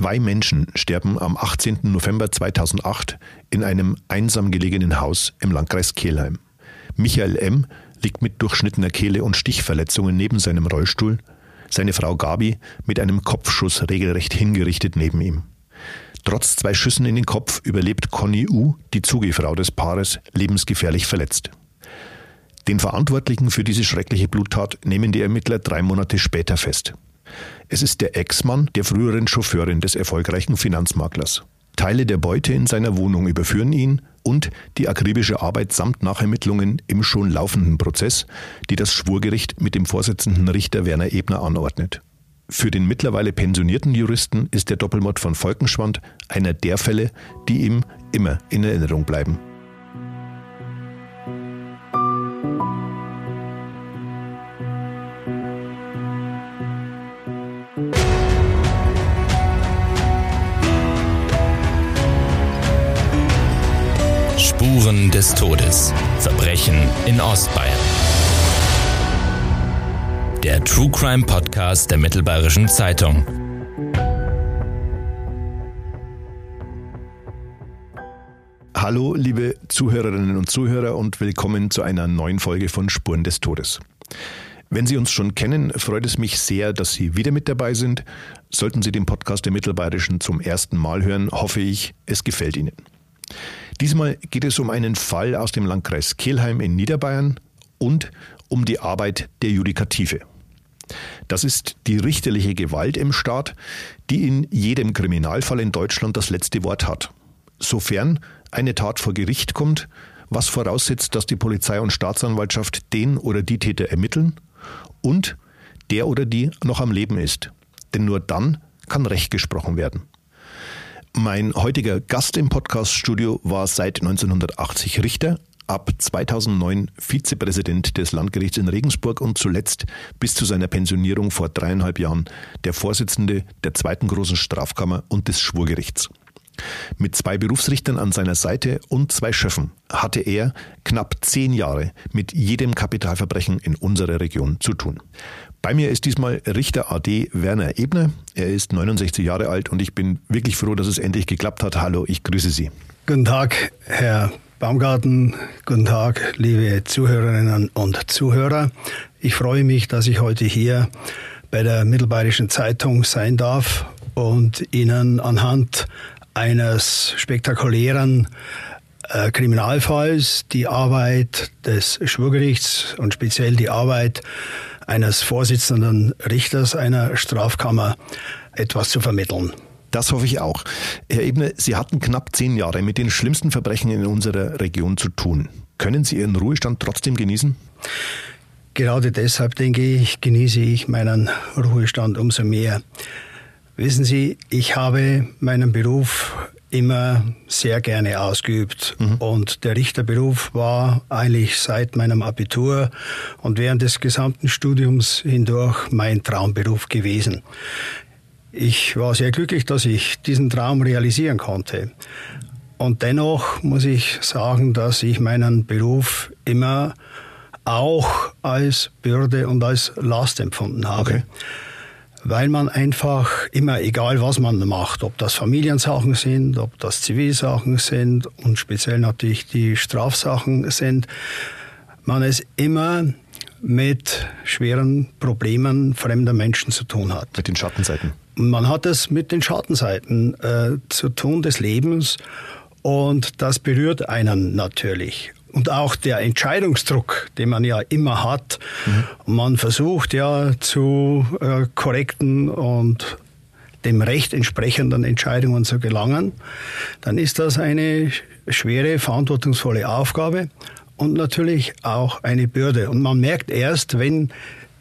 Zwei Menschen sterben am 18. November 2008 in einem einsam gelegenen Haus im Landkreis Kelheim. Michael M. liegt mit durchschnittener Kehle und Stichverletzungen neben seinem Rollstuhl, seine Frau Gabi mit einem Kopfschuss regelrecht hingerichtet neben ihm. Trotz zwei Schüssen in den Kopf überlebt Conny U., die Zugefrau des Paares, lebensgefährlich verletzt. Den Verantwortlichen für diese schreckliche Bluttat nehmen die Ermittler drei Monate später fest. Es ist der Ex-Mann der früheren Chauffeurin des erfolgreichen Finanzmaklers. Teile der Beute in seiner Wohnung überführen ihn und die akribische Arbeit samt Nachermittlungen im schon laufenden Prozess, die das Schwurgericht mit dem Vorsitzenden Richter Werner Ebner anordnet. Für den mittlerweile pensionierten Juristen ist der Doppelmord von Volkenschwand einer der Fälle, die ihm immer in Erinnerung bleiben. Spuren des Todes. Verbrechen in Ostbayern. Der True Crime Podcast der Mittelbayerischen Zeitung. Hallo, liebe Zuhörerinnen und Zuhörer und willkommen zu einer neuen Folge von Spuren des Todes. Wenn Sie uns schon kennen, freut es mich sehr, dass Sie wieder mit dabei sind. Sollten Sie den Podcast der Mittelbayerischen zum ersten Mal hören, hoffe ich, es gefällt Ihnen. Diesmal geht es um einen Fall aus dem Landkreis Kelheim in Niederbayern und um die Arbeit der Judikative. Das ist die richterliche Gewalt im Staat, die in jedem Kriminalfall in Deutschland das letzte Wort hat. Sofern eine Tat vor Gericht kommt, was voraussetzt, dass die Polizei und Staatsanwaltschaft den oder die Täter ermitteln und der oder die noch am Leben ist. Denn nur dann kann Recht gesprochen werden. Mein heutiger Gast im Podcaststudio war seit 1980 Richter, ab 2009 Vizepräsident des Landgerichts in Regensburg und zuletzt bis zu seiner Pensionierung vor dreieinhalb Jahren der Vorsitzende der zweiten großen Strafkammer und des Schwurgerichts. Mit zwei Berufsrichtern an seiner Seite und zwei Schöffen hatte er knapp zehn Jahre mit jedem Kapitalverbrechen in unserer Region zu tun. Bei mir ist diesmal Richter AD Werner Ebner. Er ist 69 Jahre alt und ich bin wirklich froh, dass es endlich geklappt hat. Hallo, ich grüße Sie. Guten Tag, Herr Baumgarten. Guten Tag, liebe Zuhörerinnen und Zuhörer. Ich freue mich, dass ich heute hier bei der Mittelbayerischen Zeitung sein darf und Ihnen anhand eines spektakulären äh, Kriminalfalls die Arbeit des Schwurgerichts und speziell die Arbeit eines Vorsitzenden Richters einer Strafkammer etwas zu vermitteln. Das hoffe ich auch. Herr Ebner, Sie hatten knapp zehn Jahre mit den schlimmsten Verbrechen in unserer Region zu tun. Können Sie Ihren Ruhestand trotzdem genießen? Gerade deshalb, denke ich, genieße ich meinen Ruhestand umso mehr. Wissen Sie, ich habe meinen Beruf immer sehr gerne ausgeübt. Mhm. Und der Richterberuf war eigentlich seit meinem Abitur und während des gesamten Studiums hindurch mein Traumberuf gewesen. Ich war sehr glücklich, dass ich diesen Traum realisieren konnte. Und dennoch muss ich sagen, dass ich meinen Beruf immer auch als Bürde und als Last empfunden habe. Okay weil man einfach immer, egal was man macht, ob das Familiensachen sind, ob das Zivilsachen sind und speziell natürlich die Strafsachen sind, man es immer mit schweren Problemen fremder Menschen zu tun hat. Mit den Schattenseiten. Man hat es mit den Schattenseiten äh, zu tun des Lebens und das berührt einen natürlich und auch der Entscheidungsdruck, den man ja immer hat. Mhm. Man versucht ja zu äh, korrekten und dem Recht entsprechenden Entscheidungen zu gelangen, dann ist das eine schwere, verantwortungsvolle Aufgabe und natürlich auch eine Bürde. Und man merkt erst, wenn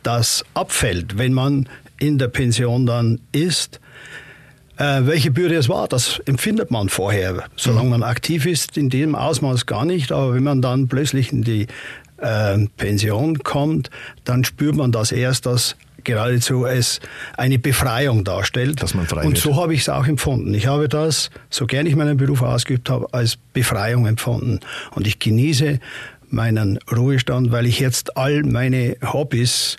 das abfällt, wenn man in der Pension dann ist, äh, welche Bürde es war, das empfindet man vorher. Solange mhm. man aktiv ist, in dem Ausmaß gar nicht. Aber wenn man dann plötzlich in die äh, Pension kommt, dann spürt man das erst, dass geradezu es eine Befreiung darstellt. Dass man frei Und so habe ich es auch empfunden. Ich habe das, so gern ich meinen Beruf ausgeübt habe, als Befreiung empfunden. Und ich genieße meinen Ruhestand, weil ich jetzt all meine Hobbys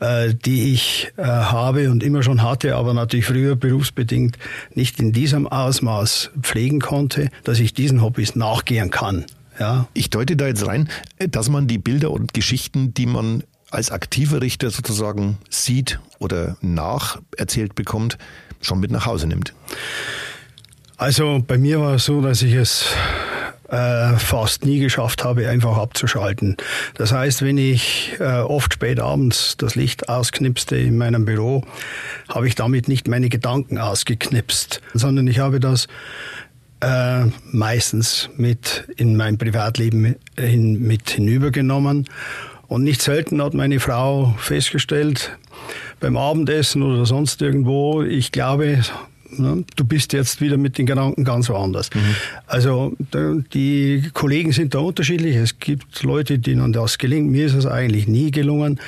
die ich äh, habe und immer schon hatte, aber natürlich früher berufsbedingt nicht in diesem Ausmaß pflegen konnte, dass ich diesen Hobbys nachgehen kann. Ja. Ich deute da jetzt rein, dass man die Bilder und Geschichten, die man als aktiver Richter sozusagen sieht oder nacherzählt bekommt, schon mit nach Hause nimmt. Also bei mir war es so, dass ich es äh, fast nie geschafft habe, einfach abzuschalten. Das heißt, wenn ich äh, oft spät abends das Licht ausknipste in meinem Büro, habe ich damit nicht meine Gedanken ausgeknipst, sondern ich habe das äh, meistens mit in mein Privatleben hin, mit hinübergenommen. Und nicht selten hat meine Frau festgestellt, beim Abendessen oder sonst irgendwo, ich glaube? Du bist jetzt wieder mit den Gedanken ganz woanders. Mhm. Also die Kollegen sind da unterschiedlich. Es gibt Leute, denen das gelingt. Mir ist es eigentlich nie gelungen.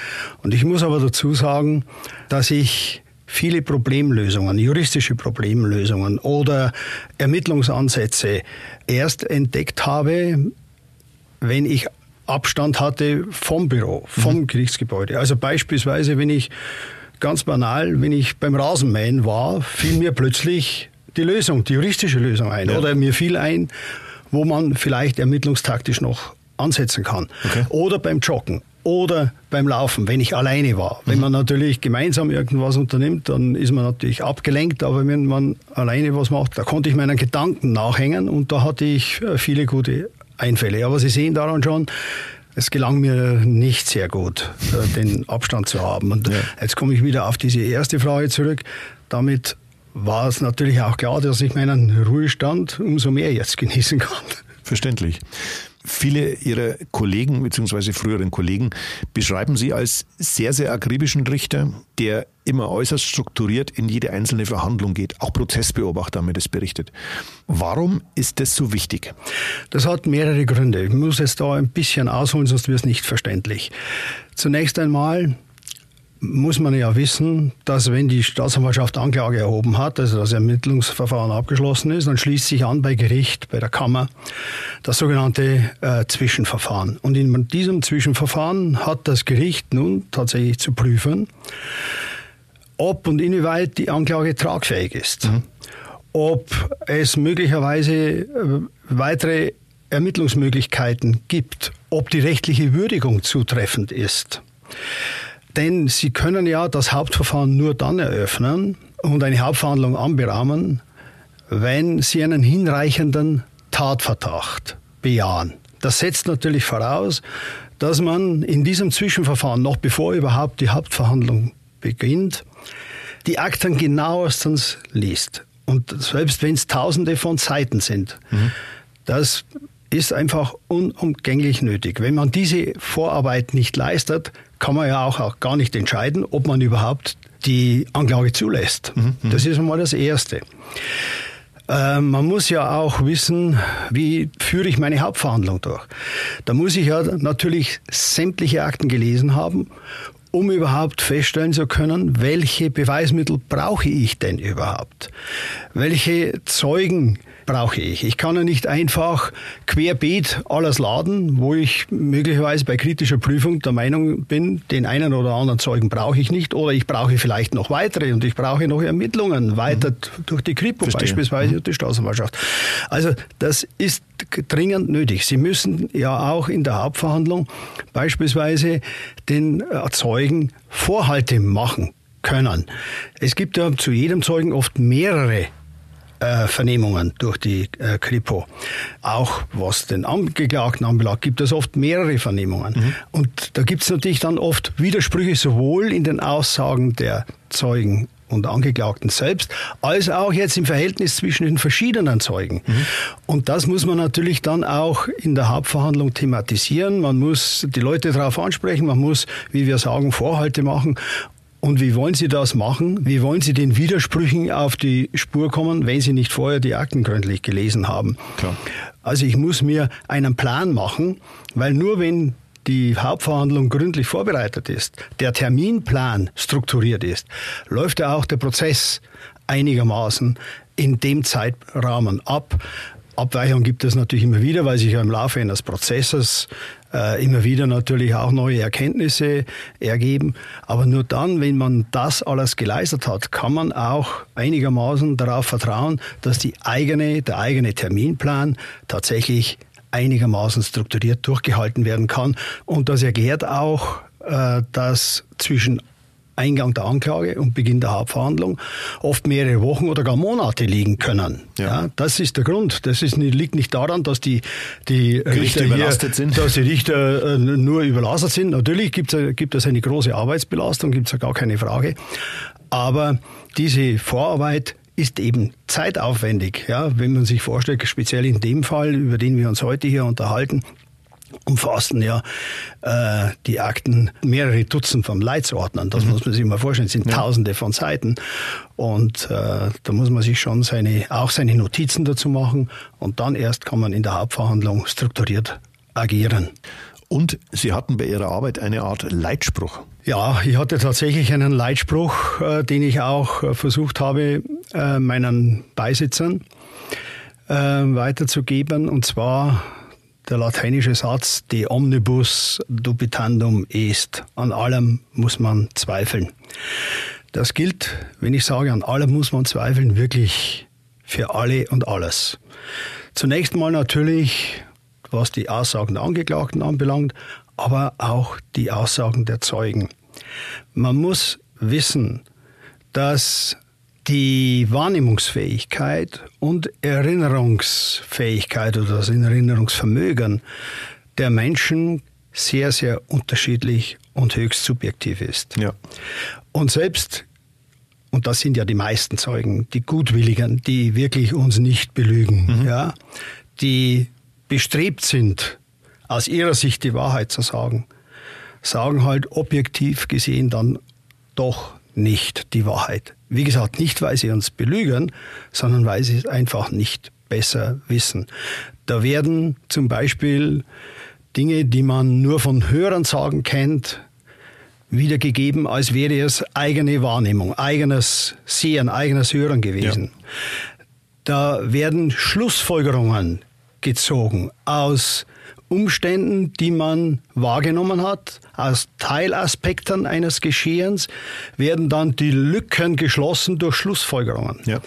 Und ich muss aber dazu sagen, dass ich viele Problemlösungen, juristische Problemlösungen oder Ermittlungsansätze erst entdeckt habe, wenn ich Abstand hatte vom Büro, vom mhm. Gerichtsgebäude. Also beispielsweise, wenn ich Ganz banal, wenn ich beim Rasenmähen war, fiel mir plötzlich die Lösung, die juristische Lösung ein. Ja. Oder mir fiel ein, wo man vielleicht ermittlungstaktisch noch ansetzen kann. Okay. Oder beim Joggen. Oder beim Laufen, wenn ich alleine war. Wenn mhm. man natürlich gemeinsam irgendwas unternimmt, dann ist man natürlich abgelenkt, aber wenn man alleine was macht, da konnte ich meinen Gedanken nachhängen und da hatte ich äh, viele gute Einfälle. Aber Sie sehen daran schon, es gelang mir nicht sehr gut, äh, den Abstand zu haben. Und ja. jetzt komme ich wieder auf diese erste Frage zurück. Damit war es natürlich auch klar, dass ich meinen Ruhestand umso mehr jetzt genießen kann. Verständlich. Viele Ihrer Kollegen bzw. früheren Kollegen beschreiben Sie als sehr, sehr akribischen Richter, der immer äußerst strukturiert in jede einzelne Verhandlung geht. Auch Prozessbeobachter haben mir das berichtet. Warum ist das so wichtig? Das hat mehrere Gründe. Ich muss jetzt da ein bisschen ausholen, sonst wird es nicht verständlich. Zunächst einmal muss man ja wissen, dass wenn die Staatsanwaltschaft Anklage erhoben hat, also das Ermittlungsverfahren abgeschlossen ist, dann schließt sich an bei Gericht, bei der Kammer, das sogenannte äh, Zwischenverfahren. Und in diesem Zwischenverfahren hat das Gericht nun tatsächlich zu prüfen, ob und inwieweit die Anklage tragfähig ist. Mhm. Ob es möglicherweise äh, weitere Ermittlungsmöglichkeiten gibt, ob die rechtliche Würdigung zutreffend ist. Denn Sie können ja das Hauptverfahren nur dann eröffnen und eine Hauptverhandlung anberaumen, wenn Sie einen hinreichenden Tatverdacht bejahen. Das setzt natürlich voraus, dass man in diesem Zwischenverfahren, noch bevor überhaupt die Hauptverhandlung beginnt, die Akten genauestens liest. Und selbst wenn es tausende von Seiten sind, mhm. das ist einfach unumgänglich nötig. Wenn man diese Vorarbeit nicht leistet, kann man ja auch, auch gar nicht entscheiden, ob man überhaupt die Anklage zulässt. Mhm, mhm. das ist einmal das Erste. Ähm, man muss ja auch wissen, wie führe ich meine Hauptverhandlung durch. Da muss ich ja natürlich sämtliche Akten gelesen haben, um überhaupt feststellen zu können, welche Beweismittel brauche ich denn überhaupt? Welche Zeugen brauche ich. Ich kann ja nicht einfach querbeet alles laden, wo ich möglicherweise bei kritischer Prüfung der Meinung bin, den einen oder anderen Zeugen brauche ich nicht oder ich brauche vielleicht noch weitere und ich brauche noch Ermittlungen weiter mhm. durch die Kripo Verstehe. beispielsweise mhm. und die Staatsanwaltschaft. Also das ist dringend nötig. Sie müssen ja auch in der Hauptverhandlung beispielsweise den Zeugen Vorhalte machen können. Es gibt ja zu jedem Zeugen oft mehrere äh, Vernehmungen durch die äh, Kripo. Auch was den Angeklagten anbelangt, gibt es oft mehrere Vernehmungen. Mhm. Und da gibt es natürlich dann oft Widersprüche sowohl in den Aussagen der Zeugen und Angeklagten selbst, als auch jetzt im Verhältnis zwischen den verschiedenen Zeugen. Mhm. Und das muss man natürlich dann auch in der Hauptverhandlung thematisieren. Man muss die Leute darauf ansprechen, man muss, wie wir sagen, Vorhalte machen. Und wie wollen Sie das machen? Wie wollen Sie den Widersprüchen auf die Spur kommen, wenn Sie nicht vorher die Akten gründlich gelesen haben? Klar. Also ich muss mir einen Plan machen, weil nur wenn die Hauptverhandlung gründlich vorbereitet ist, der Terminplan strukturiert ist, läuft ja auch der Prozess einigermaßen in dem Zeitrahmen ab. Abweichungen gibt es natürlich immer wieder, weil sich ja im Laufe eines Prozesses äh, immer wieder natürlich auch neue Erkenntnisse ergeben. Aber nur dann, wenn man das alles geleistet hat, kann man auch einigermaßen darauf vertrauen, dass die eigene, der eigene Terminplan tatsächlich einigermaßen strukturiert durchgehalten werden kann. Und das erklärt auch, äh, dass zwischen Eingang der Anklage und Beginn der Hauptverhandlung oft mehrere Wochen oder gar Monate liegen können. Ja. ja das ist der Grund. Das ist, liegt nicht daran, dass die, die Richter überlastet hier, sind. Dass die Richter äh, nur überlastet sind. Natürlich gibt es, gibt es eine große Arbeitsbelastung, gibt es ja gar keine Frage. Aber diese Vorarbeit ist eben zeitaufwendig. Ja, wenn man sich vorstellt, speziell in dem Fall, über den wir uns heute hier unterhalten, umfassen ja äh, die Akten mehrere Dutzend von Leitsordnern. Das mhm. muss man sich mal vorstellen, das sind ja. Tausende von Seiten. Und äh, da muss man sich schon seine, auch seine Notizen dazu machen und dann erst kann man in der Hauptverhandlung strukturiert agieren. Und Sie hatten bei Ihrer Arbeit eine Art Leitspruch. Ja, ich hatte tatsächlich einen Leitspruch, äh, den ich auch äh, versucht habe, äh, meinen Beisitzern äh, weiterzugeben. Und zwar der lateinische Satz, de omnibus dubitandum est. An allem muss man zweifeln. Das gilt, wenn ich sage, an allem muss man zweifeln, wirklich für alle und alles. Zunächst mal natürlich, was die Aussagen der Angeklagten anbelangt, aber auch die Aussagen der Zeugen. Man muss wissen, dass die Wahrnehmungsfähigkeit und Erinnerungsfähigkeit oder das Erinnerungsvermögen der Menschen sehr, sehr unterschiedlich und höchst subjektiv ist. Ja. Und selbst, und das sind ja die meisten Zeugen, die Gutwilligen, die wirklich uns nicht belügen, mhm. ja, die bestrebt sind, aus ihrer Sicht die Wahrheit zu sagen, sagen halt objektiv gesehen dann doch nicht die Wahrheit. Wie gesagt, nicht weil sie uns belügen, sondern weil sie es einfach nicht besser wissen. Da werden zum Beispiel Dinge, die man nur von Hörensagen kennt, wiedergegeben, als wäre es eigene Wahrnehmung, eigenes Sehen, eigenes Hören gewesen. Ja. Da werden Schlussfolgerungen gezogen aus Umständen, die man wahrgenommen hat, aus Teilaspekten eines Geschehens, werden dann die Lücken geschlossen durch Schlussfolgerungen. Ja.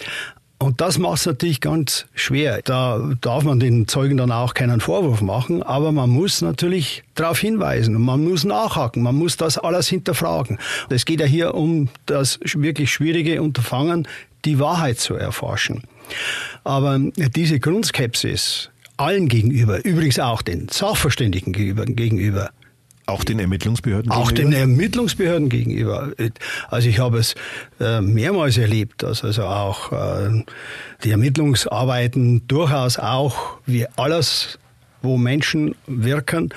Und das macht es natürlich ganz schwer. Da darf man den Zeugen dann auch keinen Vorwurf machen, aber man muss natürlich darauf hinweisen und man muss nachhaken, man muss das alles hinterfragen. Es geht ja hier um das wirklich schwierige Unterfangen, die Wahrheit zu erforschen. Aber diese Grundskepsis, allen gegenüber, übrigens auch den Sachverständigen gegenüber. Auch den Ermittlungsbehörden gegenüber? Auch den Ermittlungsbehörden gegenüber. Also ich habe es äh, mehrmals erlebt, dass also auch äh, die Ermittlungsarbeiten durchaus auch wie alles, wo Menschen wirken,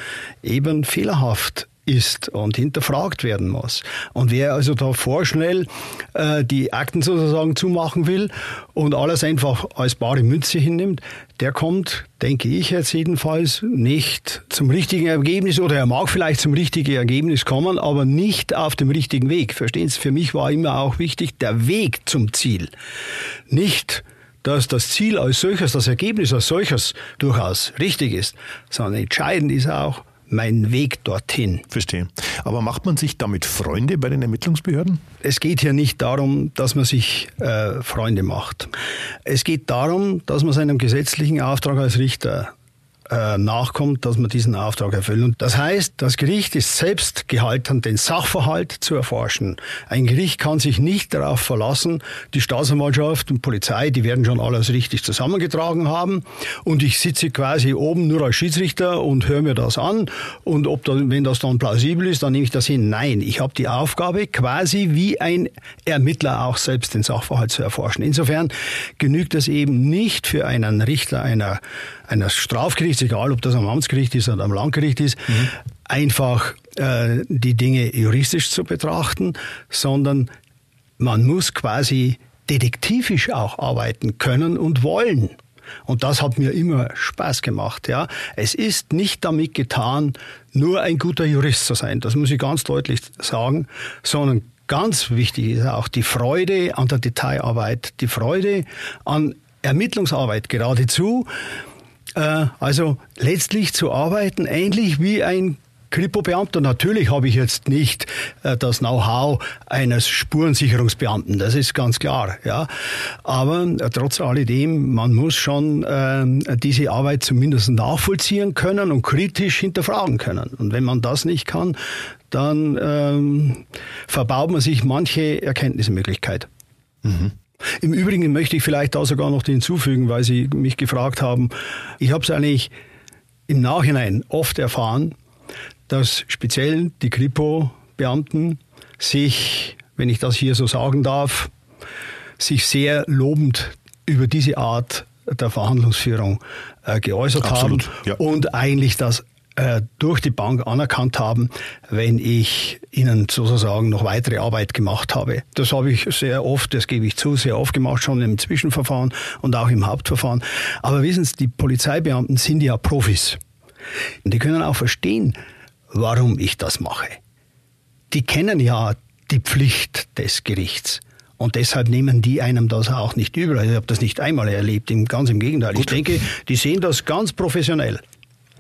eben fehlerhaft ist und hinterfragt werden muss. Und wer also da vorschnell äh, die Akten sozusagen zumachen will und alles einfach als bare Münze hinnimmt, der kommt, denke ich jetzt jedenfalls, nicht zum richtigen Ergebnis oder er mag vielleicht zum richtigen Ergebnis kommen, aber nicht auf dem richtigen Weg. Verstehen Sie? Für mich war immer auch wichtig der Weg zum Ziel. Nicht dass das Ziel als solches, das Ergebnis als solches durchaus richtig ist, sondern entscheidend ist auch, mein Weg dorthin. Verstehe. Aber macht man sich damit Freunde bei den Ermittlungsbehörden? Es geht hier nicht darum, dass man sich äh, Freunde macht. Es geht darum, dass man seinem gesetzlichen Auftrag als Richter äh, nachkommt, dass man diesen Auftrag erfüllt. Und das heißt, das Gericht ist selbst gehalten, den Sachverhalt zu erforschen. Ein Gericht kann sich nicht darauf verlassen, die Staatsanwaltschaft und Polizei, die werden schon alles richtig zusammengetragen haben und ich sitze quasi oben nur als Schiedsrichter und höre mir das an und ob das, wenn das dann plausibel ist, dann nehme ich das hin. Nein, ich habe die Aufgabe, quasi wie ein Ermittler auch selbst den Sachverhalt zu erforschen. Insofern genügt es eben nicht für einen Richter einer eines Strafgerichts, egal ob das am Amtsgericht ist oder am Landgericht ist, mhm. einfach äh, die Dinge juristisch zu betrachten, sondern man muss quasi detektivisch auch arbeiten können und wollen. Und das hat mir immer Spaß gemacht, ja. Es ist nicht damit getan, nur ein guter Jurist zu sein. Das muss ich ganz deutlich sagen, sondern ganz wichtig ist auch die Freude an der Detailarbeit, die Freude an Ermittlungsarbeit geradezu also letztlich zu arbeiten, ähnlich wie ein Kripo-Beamter. Natürlich habe ich jetzt nicht äh, das Know-how eines Spurensicherungsbeamten, das ist ganz klar. Ja. Aber äh, trotz alledem, man muss schon äh, diese Arbeit zumindest nachvollziehen können und kritisch hinterfragen können. Und wenn man das nicht kann, dann ähm, verbaut man sich manche Erkenntnismöglichkeit. Mhm. Im Übrigen möchte ich vielleicht da sogar noch hinzufügen, weil Sie mich gefragt haben. Ich habe es eigentlich im Nachhinein oft erfahren, dass speziell die Kripo-Beamten sich, wenn ich das hier so sagen darf, sich sehr lobend über diese Art der Verhandlungsführung äh, geäußert Absolut, haben ja. und eigentlich das äh, durch die Bank anerkannt haben, wenn ich ihnen sozusagen noch weitere Arbeit gemacht habe. Das habe ich sehr oft, das gebe ich zu, sehr oft gemacht, schon im Zwischenverfahren und auch im Hauptverfahren. Aber wissen Sie, die Polizeibeamten sind ja Profis. Und die können auch verstehen, warum ich das mache. Die kennen ja die Pflicht des Gerichts. Und deshalb nehmen die einem das auch nicht übel. Ich habe das nicht einmal erlebt, ganz im Gegenteil. Gut. Ich denke, die sehen das ganz professionell.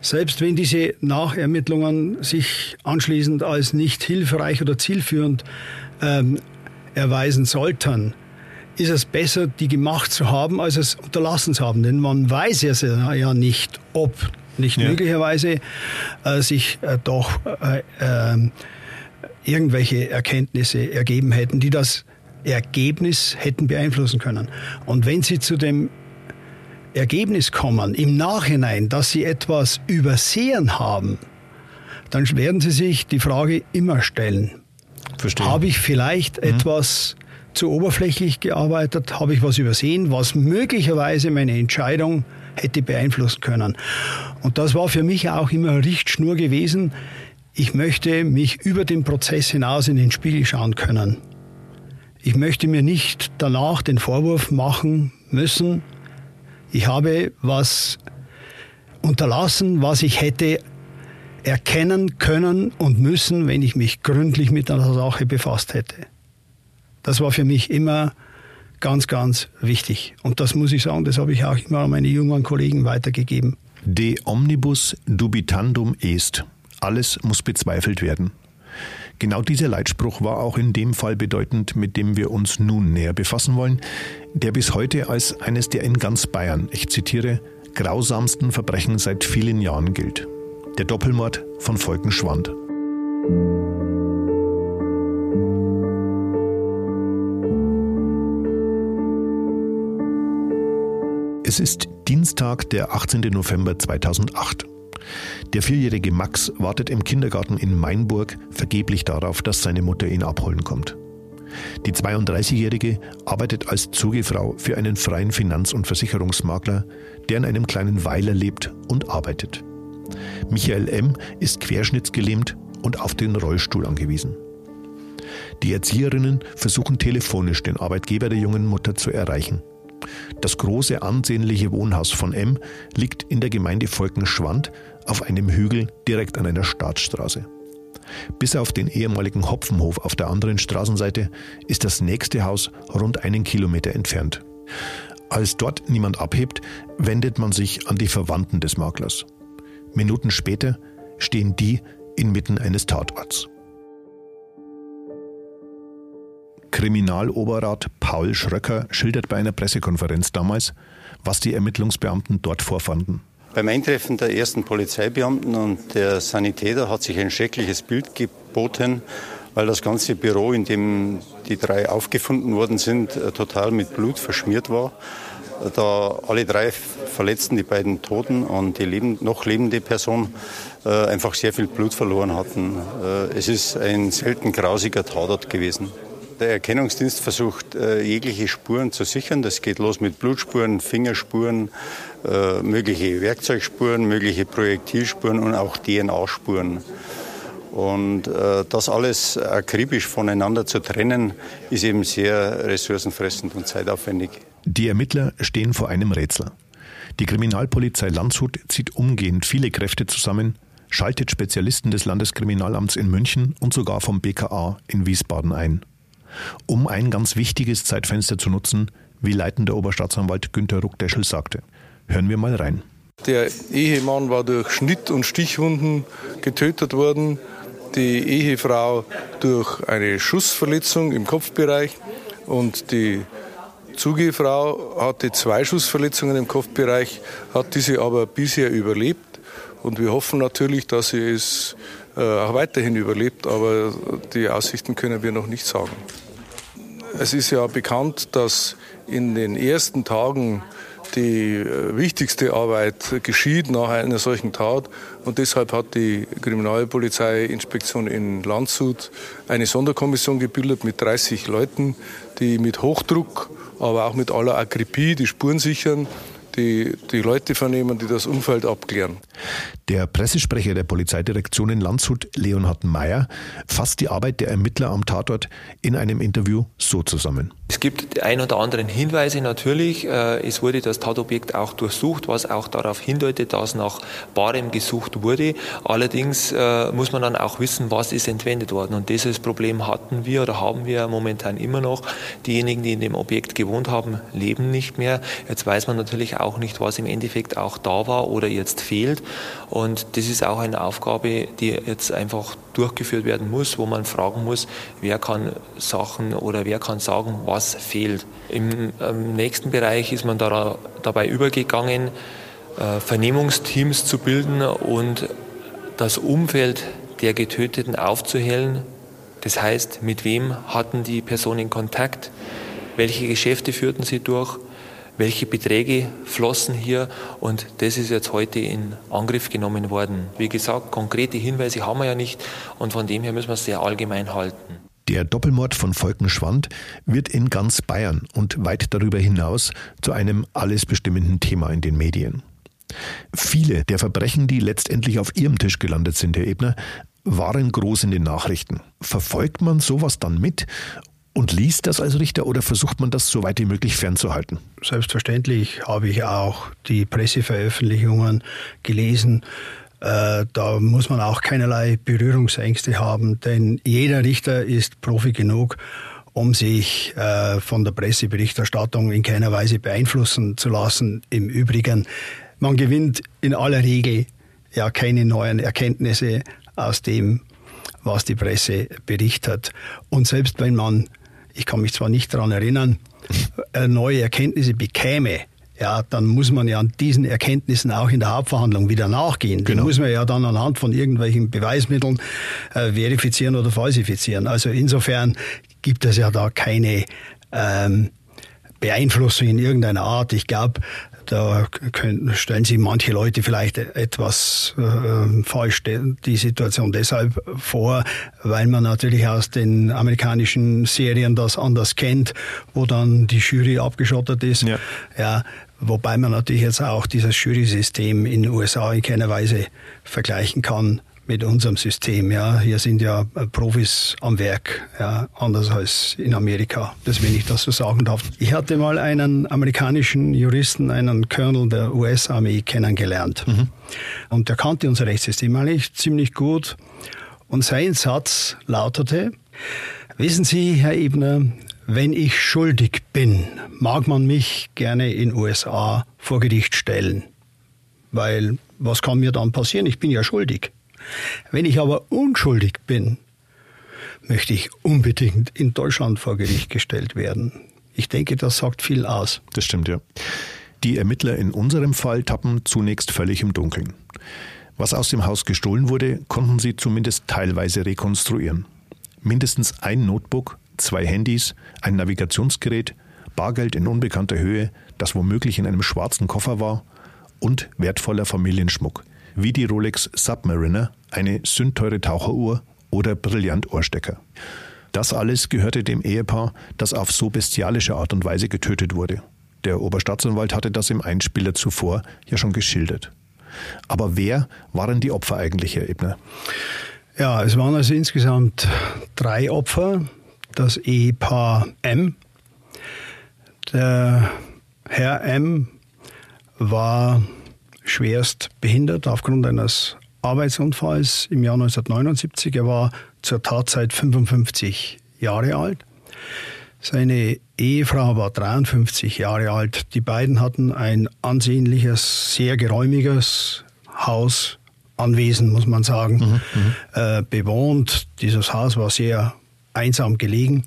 Selbst wenn diese Nachermittlungen sich anschließend als nicht hilfreich oder zielführend ähm, erweisen sollten, ist es besser, die gemacht zu haben, als es unterlassen zu haben. Denn man weiß ja nicht, ob nicht ja. möglicherweise äh, sich äh, doch äh, ähm, irgendwelche Erkenntnisse ergeben hätten, die das Ergebnis hätten beeinflussen können. Und wenn Sie zu dem Ergebnis kommen, im Nachhinein, dass Sie etwas übersehen haben, dann werden Sie sich die Frage immer stellen. Verstehe. Habe ich vielleicht mhm. etwas zu oberflächlich gearbeitet? Habe ich was übersehen, was möglicherweise meine Entscheidung hätte beeinflussen können. Und das war für mich auch immer Richtschnur gewesen. Ich möchte mich über den Prozess hinaus in den Spiegel schauen können. Ich möchte mir nicht danach den Vorwurf machen müssen, ich habe was unterlassen, was ich hätte erkennen können und müssen, wenn ich mich gründlich mit einer Sache befasst hätte. Das war für mich immer ganz, ganz wichtig. Und das muss ich sagen, das habe ich auch immer an meine jüngeren Kollegen weitergegeben. De omnibus dubitandum est. Alles muss bezweifelt werden. Genau dieser Leitspruch war auch in dem Fall bedeutend, mit dem wir uns nun näher befassen wollen, der bis heute als eines der in ganz Bayern, ich zitiere, grausamsten Verbrechen seit vielen Jahren gilt. Der Doppelmord von Volkenschwand. Es ist Dienstag, der 18. November 2008. Der vierjährige Max wartet im Kindergarten in Mainburg vergeblich darauf, dass seine Mutter ihn abholen kommt. Die 32-Jährige arbeitet als Zugefrau für einen freien Finanz- und Versicherungsmakler, der in einem kleinen Weiler lebt und arbeitet. Michael M. ist querschnittsgelähmt und auf den Rollstuhl angewiesen. Die Erzieherinnen versuchen telefonisch den Arbeitgeber der jungen Mutter zu erreichen. Das große ansehnliche Wohnhaus von M liegt in der Gemeinde Volkenschwand auf einem Hügel direkt an einer Staatsstraße. Bis auf den ehemaligen Hopfenhof auf der anderen Straßenseite ist das nächste Haus rund einen Kilometer entfernt. Als dort niemand abhebt, wendet man sich an die Verwandten des Maklers. Minuten später stehen die inmitten eines Tatorts. Kriminaloberrat Paul Schröcker schildert bei einer Pressekonferenz damals, was die Ermittlungsbeamten dort vorfanden. Beim Eintreffen der ersten Polizeibeamten und der Sanitäter hat sich ein schreckliches Bild geboten, weil das ganze Büro, in dem die drei aufgefunden worden sind, äh, total mit Blut verschmiert war. Da alle drei Verletzten, die beiden Toten und die noch lebende Person äh, einfach sehr viel Blut verloren hatten. Äh, es ist ein selten grausiger Tatort gewesen. Der Erkennungsdienst versucht, äh, jegliche Spuren zu sichern. Das geht los mit Blutspuren, Fingerspuren, äh, mögliche Werkzeugspuren, mögliche Projektilspuren und auch DNA-Spuren. Und äh, das alles akribisch voneinander zu trennen, ist eben sehr ressourcenfressend und zeitaufwendig. Die Ermittler stehen vor einem Rätsel. Die Kriminalpolizei Landshut zieht umgehend viele Kräfte zusammen, schaltet Spezialisten des Landeskriminalamts in München und sogar vom BKA in Wiesbaden ein um ein ganz wichtiges Zeitfenster zu nutzen, wie leitender Oberstaatsanwalt Günter Ruckdeschel sagte. Hören wir mal rein. Der Ehemann war durch Schnitt- und Stichwunden getötet worden, die Ehefrau durch eine Schussverletzung im Kopfbereich und die Zugefrau hatte zwei Schussverletzungen im Kopfbereich, hat diese aber bisher überlebt. Und wir hoffen natürlich, dass sie es äh, auch weiterhin überlebt, aber die Aussichten können wir noch nicht sagen. Es ist ja bekannt, dass in den ersten Tagen die äh, wichtigste Arbeit geschieht nach einer solchen Tat. Und deshalb hat die Kriminalpolizeiinspektion in Landshut eine Sonderkommission gebildet mit 30 Leuten, die mit Hochdruck, aber auch mit aller Akribie die Spuren sichern die, die Leute vernehmen, die das Umfeld abklären. Der Pressesprecher der Polizeidirektion in Landshut, Leonhard Mayer, fasst die Arbeit der Ermittler am Tatort in einem Interview so zusammen. Es gibt ein oder anderen Hinweise natürlich. Äh, es wurde das Tatobjekt auch durchsucht, was auch darauf hindeutet, dass nach Barem gesucht wurde. Allerdings äh, muss man dann auch wissen, was ist entwendet worden. Und dieses Problem hatten wir oder haben wir momentan immer noch. Diejenigen, die in dem Objekt gewohnt haben, leben nicht mehr. Jetzt weiß man natürlich auch nicht, was im Endeffekt auch da war oder jetzt fehlt. Und das ist auch eine Aufgabe, die jetzt einfach durchgeführt werden muss, wo man fragen muss, wer kann Sachen oder wer kann sagen, was fehlt. Im, im nächsten Bereich ist man da, dabei übergegangen, äh, Vernehmungsteams zu bilden und das Umfeld der Getöteten aufzuhellen. Das heißt, mit wem hatten die Personen Kontakt? Welche Geschäfte führten sie durch? Welche Beträge flossen hier und das ist jetzt heute in Angriff genommen worden. Wie gesagt, konkrete Hinweise haben wir ja nicht und von dem her müssen wir es sehr allgemein halten. Der Doppelmord von Volkenschwand wird in ganz Bayern und weit darüber hinaus zu einem alles bestimmenden Thema in den Medien. Viele der Verbrechen, die letztendlich auf Ihrem Tisch gelandet sind, Herr Ebner, waren groß in den Nachrichten. Verfolgt man sowas dann mit und liest das als Richter oder versucht man das so weit wie möglich fernzuhalten? Selbstverständlich habe ich auch die Presseveröffentlichungen gelesen. Äh, da muss man auch keinerlei Berührungsängste haben, denn jeder Richter ist Profi genug, um sich äh, von der Presseberichterstattung in keiner Weise beeinflussen zu lassen. Im Übrigen, man gewinnt in aller Regel ja keine neuen Erkenntnisse aus dem, was die Presse berichtet. Und selbst wenn man ich kann mich zwar nicht daran erinnern, äh, neue Erkenntnisse bekäme, ja, dann muss man ja an diesen Erkenntnissen auch in der Hauptverhandlung wieder nachgehen. Genau. Die muss man ja dann anhand von irgendwelchen Beweismitteln äh, verifizieren oder falsifizieren. Also insofern gibt es ja da keine ähm, Beeinflussung in irgendeiner Art. Ich glaube, da können, stellen sich manche Leute vielleicht etwas äh, falsch die Situation deshalb vor, weil man natürlich aus den amerikanischen Serien das anders kennt, wo dann die Jury abgeschottet ist. Ja. ja wobei man natürlich jetzt auch dieses Jury-System in den USA in keiner Weise vergleichen kann mit unserem System. Ja, hier sind ja äh, Profis am Werk, ja, anders als in Amerika. Das wenn ich das so sagen darf. Ich hatte mal einen amerikanischen Juristen, einen Colonel der US-Armee kennengelernt. Mhm. Und der kannte unser Rechtssystem eigentlich ziemlich gut. Und sein Satz lautete, wissen Sie, Herr Ebner, wenn ich schuldig bin, mag man mich gerne in USA vor Gericht stellen. Weil was kann mir dann passieren? Ich bin ja schuldig. Wenn ich aber unschuldig bin, möchte ich unbedingt in Deutschland vor Gericht gestellt werden. Ich denke, das sagt viel aus. Das stimmt, ja. Die Ermittler in unserem Fall tappen zunächst völlig im Dunkeln. Was aus dem Haus gestohlen wurde, konnten sie zumindest teilweise rekonstruieren. Mindestens ein Notebook, zwei Handys, ein Navigationsgerät, Bargeld in unbekannter Höhe, das womöglich in einem schwarzen Koffer war, und wertvoller Familienschmuck, wie die Rolex Submariner, eine sündteure Taucheruhr oder Brillantohrstecker. Das alles gehörte dem Ehepaar, das auf so bestialische Art und Weise getötet wurde. Der Oberstaatsanwalt hatte das im Einspieler zuvor ja schon geschildert. Aber wer waren die Opfer eigentlich, Herr Ebner? Ja, es waren also insgesamt drei Opfer. Das Ehepaar M. Der Herr M war schwerst behindert aufgrund eines Arbeitsunfalls im Jahr 1979. Er war zur Tatzeit 55 Jahre alt. Seine Ehefrau war 53 Jahre alt. Die beiden hatten ein ansehnliches, sehr geräumiges Haus, Anwesen, muss man sagen, mhm, mhm. äh, bewohnt. Dieses Haus war sehr einsam gelegen.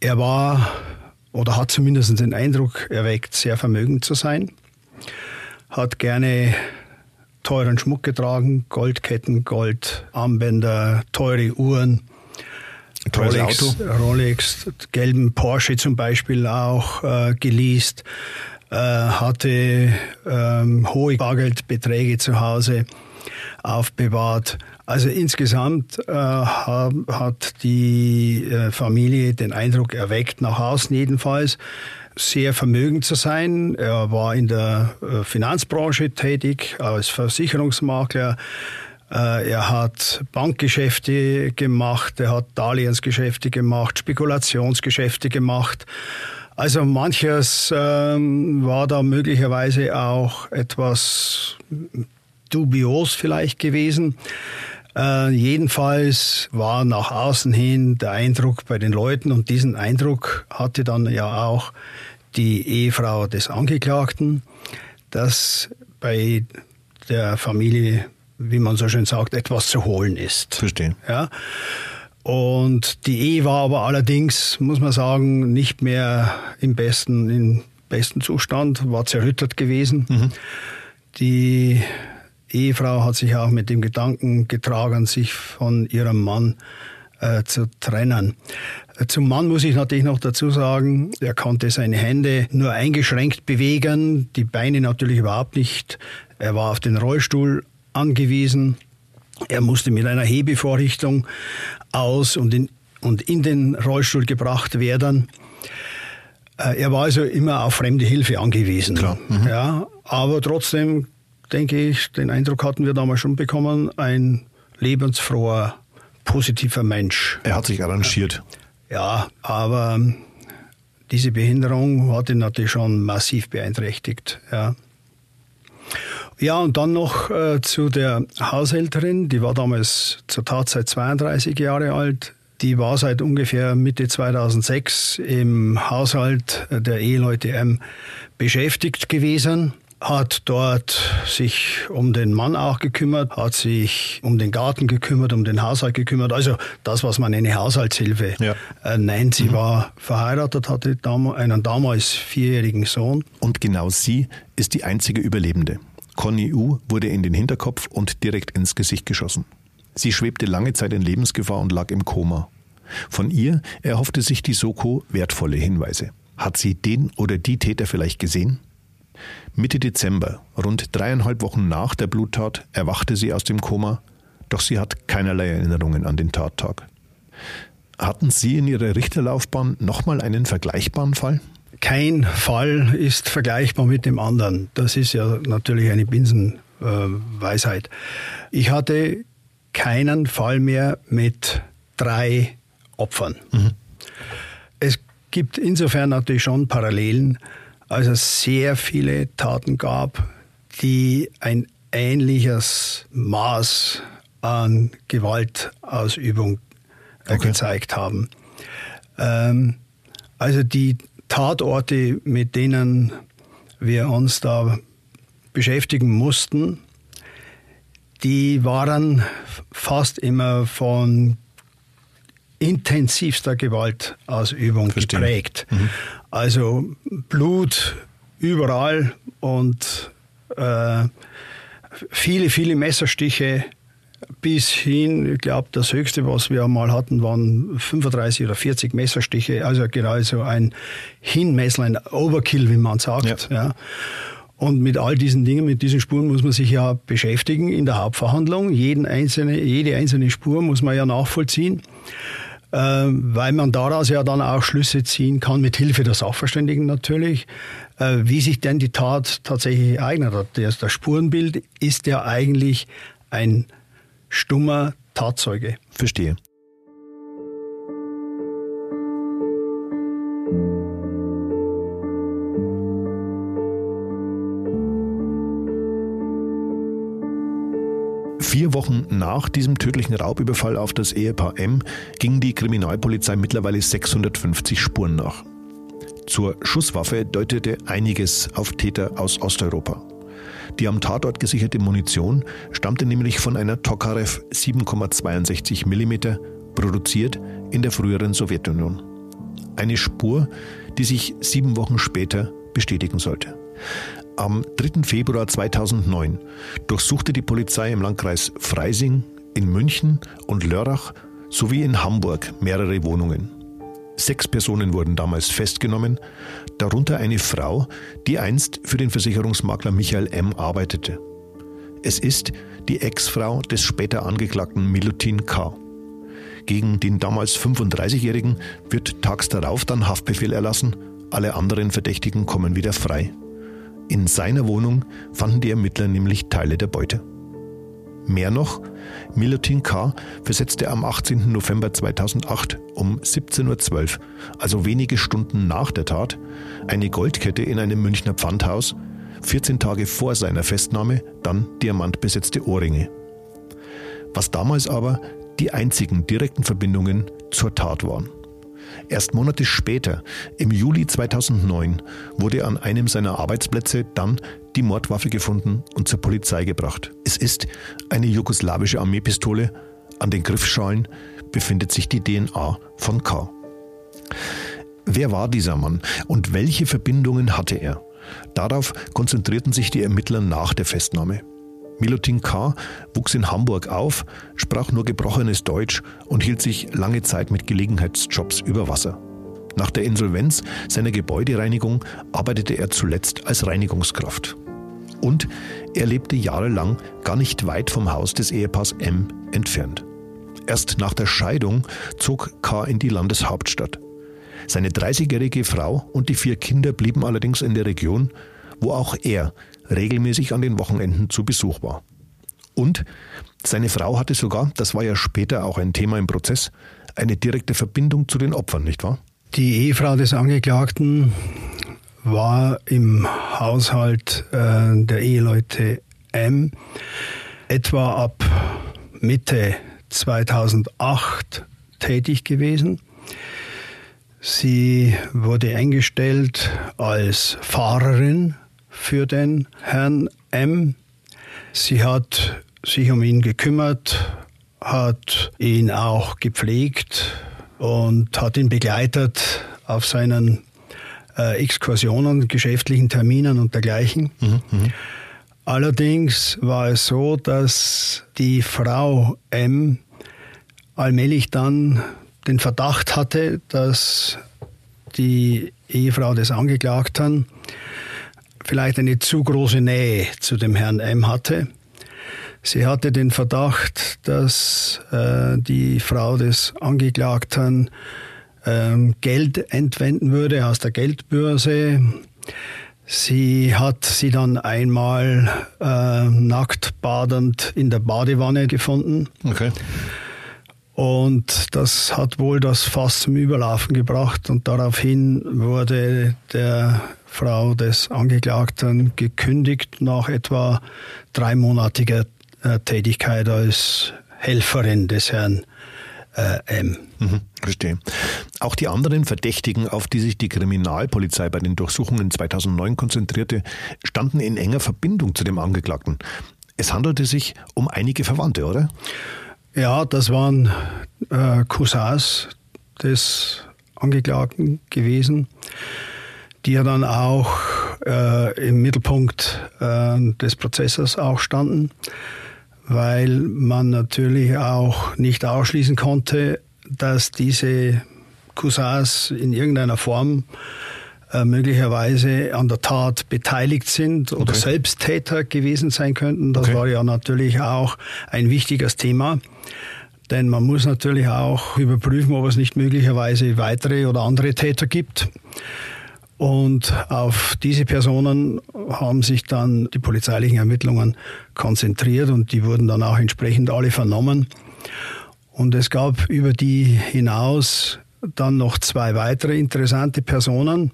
Er war oder hat zumindest den Eindruck erweckt, sehr vermögend zu sein. Hat gerne teuren Schmuck getragen, Goldketten, Goldarmbänder, teure Uhren. Teures Rolex, Auto. Rolex, gelben Porsche zum Beispiel auch äh, geleast, äh, hatte ähm, hohe Bargeldbeträge zu Hause aufbewahrt. Also insgesamt äh, hat die äh, Familie den Eindruck erweckt, nach außen jedenfalls, sehr vermögend zu sein. Er war in der äh, Finanzbranche tätig, als Versicherungsmakler. Äh, er hat Bankgeschäfte gemacht, er hat Darlehensgeschäfte gemacht, Spekulationsgeschäfte gemacht. Also manches ähm, war da möglicherweise auch etwas dubios vielleicht gewesen. Äh, jedenfalls war nach außen hin der Eindruck bei den Leuten und diesen Eindruck hatte dann ja auch die Ehefrau des Angeklagten, dass bei der Familie, wie man so schön sagt, etwas zu holen ist. Verstehen. Ja. Und die Ehe war aber allerdings, muss man sagen, nicht mehr im besten, im besten Zustand, war zerrüttert gewesen. Mhm. Die Ehefrau hat sich auch mit dem Gedanken getragen, sich von ihrem Mann äh, zu trennen. Zum Mann muss ich natürlich noch dazu sagen, er konnte seine Hände nur eingeschränkt bewegen, die Beine natürlich überhaupt nicht. Er war auf den Rollstuhl angewiesen. Er musste mit einer Hebevorrichtung aus und in, und in den Rollstuhl gebracht werden. Äh, er war also immer auf fremde Hilfe angewiesen. Klar. Mhm. Ja, aber trotzdem denke ich, den Eindruck hatten wir damals schon bekommen, ein lebensfroher, positiver Mensch. Er hat sich arrangiert. Ja, aber diese Behinderung hat ihn natürlich schon massiv beeinträchtigt. Ja. Ja, und dann noch äh, zu der Haushälterin, die war damals zur Tatzeit 32 Jahre alt. Die war seit ungefähr Mitte 2006 im Haushalt der Eheleute M beschäftigt gewesen hat dort sich um den Mann auch gekümmert, hat sich um den Garten gekümmert, um den Haushalt gekümmert. Also das, was man eine Haushaltshilfe ja. äh, nennt. Sie mhm. war verheiratet, hatte einen damals vierjährigen Sohn. Und genau sie ist die einzige Überlebende. Conny U wurde in den Hinterkopf und direkt ins Gesicht geschossen. Sie schwebte lange Zeit in Lebensgefahr und lag im Koma. Von ihr erhoffte sich die Soko wertvolle Hinweise. Hat sie den oder die Täter vielleicht gesehen? Mitte Dezember, rund dreieinhalb Wochen nach der Bluttat, erwachte sie aus dem Koma, doch sie hat keinerlei Erinnerungen an den Tattag. Hatten Sie in Ihrer Richterlaufbahn nochmal einen vergleichbaren Fall? Kein Fall ist vergleichbar mit dem anderen. Das ist ja natürlich eine Binsenweisheit. ich hatte keinen Fall mehr mit drei Opfern. Mhm. Es gibt insofern natürlich schon Parallelen also sehr viele Taten gab, die ein ähnliches Maß an Gewaltausübung äh, okay. gezeigt haben. Ähm, also die Tatorte, mit denen wir uns da beschäftigen mussten, die waren fast immer von intensivster Gewaltausübung Verstehen. geprägt. Mhm. Also Blut überall und äh, viele, viele Messerstiche bis hin, ich glaube, das höchste, was wir mal hatten, waren 35 oder 40 Messerstiche. Also genau so ein Hinmesser, ein Overkill, wie man sagt. Ja. ja. Und mit all diesen Dingen, mit diesen Spuren muss man sich ja beschäftigen in der Hauptverhandlung. Jeden einzelne, jede einzelne Spur muss man ja nachvollziehen. Ähm, weil man daraus ja dann auch Schlüsse ziehen kann, mit Hilfe der Sachverständigen natürlich, äh, wie sich denn die Tat tatsächlich ereignet hat. Das Spurenbild ist ja eigentlich ein stummer Tatzeuge. Verstehe. Vier Wochen nach diesem tödlichen Raubüberfall auf das Ehepaar M ging die Kriminalpolizei mittlerweile 650 Spuren nach. Zur Schusswaffe deutete einiges auf Täter aus Osteuropa. Die am Tatort gesicherte Munition stammte nämlich von einer Tokarev 7,62 mm, produziert in der früheren Sowjetunion. Eine Spur, die sich sieben Wochen später bestätigen sollte. Am 3. Februar 2009 durchsuchte die Polizei im Landkreis Freising, in München und Lörrach sowie in Hamburg mehrere Wohnungen. Sechs Personen wurden damals festgenommen, darunter eine Frau, die einst für den Versicherungsmakler Michael M. arbeitete. Es ist die Ex-Frau des später Angeklagten Milutin K. Gegen den damals 35-Jährigen wird tags darauf dann Haftbefehl erlassen, alle anderen Verdächtigen kommen wieder frei. In seiner Wohnung fanden die Ermittler nämlich Teile der Beute. Mehr noch, Milutin K. versetzte am 18. November 2008 um 17.12 Uhr, also wenige Stunden nach der Tat, eine Goldkette in einem Münchner Pfandhaus, 14 Tage vor seiner Festnahme dann diamantbesetzte Ohrringe. Was damals aber die einzigen direkten Verbindungen zur Tat waren. Erst Monate später, im Juli 2009, wurde an einem seiner Arbeitsplätze dann die Mordwaffe gefunden und zur Polizei gebracht. Es ist eine jugoslawische Armeepistole. An den Griffschalen befindet sich die DNA von K. Wer war dieser Mann und welche Verbindungen hatte er? Darauf konzentrierten sich die Ermittler nach der Festnahme. Milutin K. wuchs in Hamburg auf, sprach nur gebrochenes Deutsch und hielt sich lange Zeit mit Gelegenheitsjobs über Wasser. Nach der Insolvenz seiner Gebäudereinigung arbeitete er zuletzt als Reinigungskraft. Und er lebte jahrelang gar nicht weit vom Haus des Ehepaars M entfernt. Erst nach der Scheidung zog K. in die Landeshauptstadt. Seine 30-jährige Frau und die vier Kinder blieben allerdings in der Region, wo auch er regelmäßig an den Wochenenden zu Besuch war. Und seine Frau hatte sogar, das war ja später auch ein Thema im Prozess, eine direkte Verbindung zu den Opfern, nicht wahr? Die Ehefrau des Angeklagten war im Haushalt äh, der Eheleute M etwa ab Mitte 2008 tätig gewesen. Sie wurde eingestellt als Fahrerin für den Herrn M. Sie hat sich um ihn gekümmert, hat ihn auch gepflegt und hat ihn begleitet auf seinen äh, Exkursionen, geschäftlichen Terminen und dergleichen. Mhm, mh. Allerdings war es so, dass die Frau M allmählich dann den Verdacht hatte, dass die Ehefrau des Angeklagten vielleicht eine zu große Nähe zu dem Herrn M hatte. Sie hatte den Verdacht, dass äh, die Frau des Angeklagten ähm, Geld entwenden würde aus der Geldbörse. Sie hat sie dann einmal äh, nackt badend in der Badewanne gefunden. Okay. Und das hat wohl das Fass zum Überlaufen gebracht und daraufhin wurde der Frau des Angeklagten gekündigt nach etwa dreimonatiger äh, Tätigkeit als Helferin des Herrn äh, M. Mhm, verstehe. Auch die anderen Verdächtigen, auf die sich die Kriminalpolizei bei den Durchsuchungen 2009 konzentrierte, standen in enger Verbindung zu dem Angeklagten. Es handelte sich um einige Verwandte, oder? Ja, das waren äh, Cousins des Angeklagten gewesen die ja dann auch äh, im Mittelpunkt äh, des Prozesses auch standen, weil man natürlich auch nicht ausschließen konnte, dass diese Cousins in irgendeiner Form äh, möglicherweise an der Tat beteiligt sind oder okay. Selbsttäter gewesen sein könnten. Das okay. war ja natürlich auch ein wichtiges Thema. Denn man muss natürlich auch überprüfen, ob es nicht möglicherweise weitere oder andere Täter gibt. Und auf diese Personen haben sich dann die polizeilichen Ermittlungen konzentriert und die wurden dann auch entsprechend alle vernommen. Und es gab über die hinaus dann noch zwei weitere interessante Personen.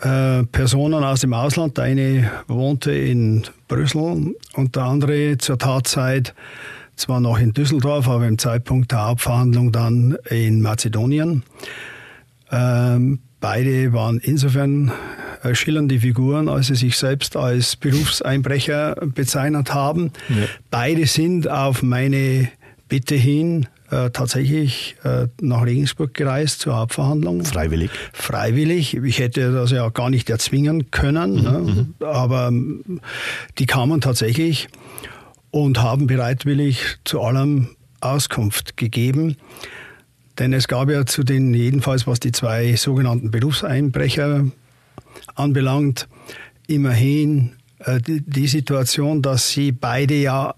äh, Personen aus dem Ausland. Der eine wohnte in Brüssel und der andere zur Tatzeit zwar noch in Düsseldorf, aber im Zeitpunkt der Hauptverhandlung dann in Mazedonien. Ähm, beide waren insofern äh, schillernde Figuren, als sie sich selbst als Berufseinbrecher bezeichnet haben. Ja. Beide sind auf meine Bitte hin äh, tatsächlich äh, nach Regensburg gereist zur Hauptverhandlung. Freiwillig? Freiwillig. Ich hätte das ja gar nicht erzwingen können, mhm, ne? Mhm. aber ähm, die kamen tatsächlich und haben bereitwillig zu allem Auskunft gegeben. Denn es gab ja zu den, jedenfalls was die zwei sogenannten Berufseinbrecher anbelangt, immerhin äh, die, die Situation, dass sie beide ja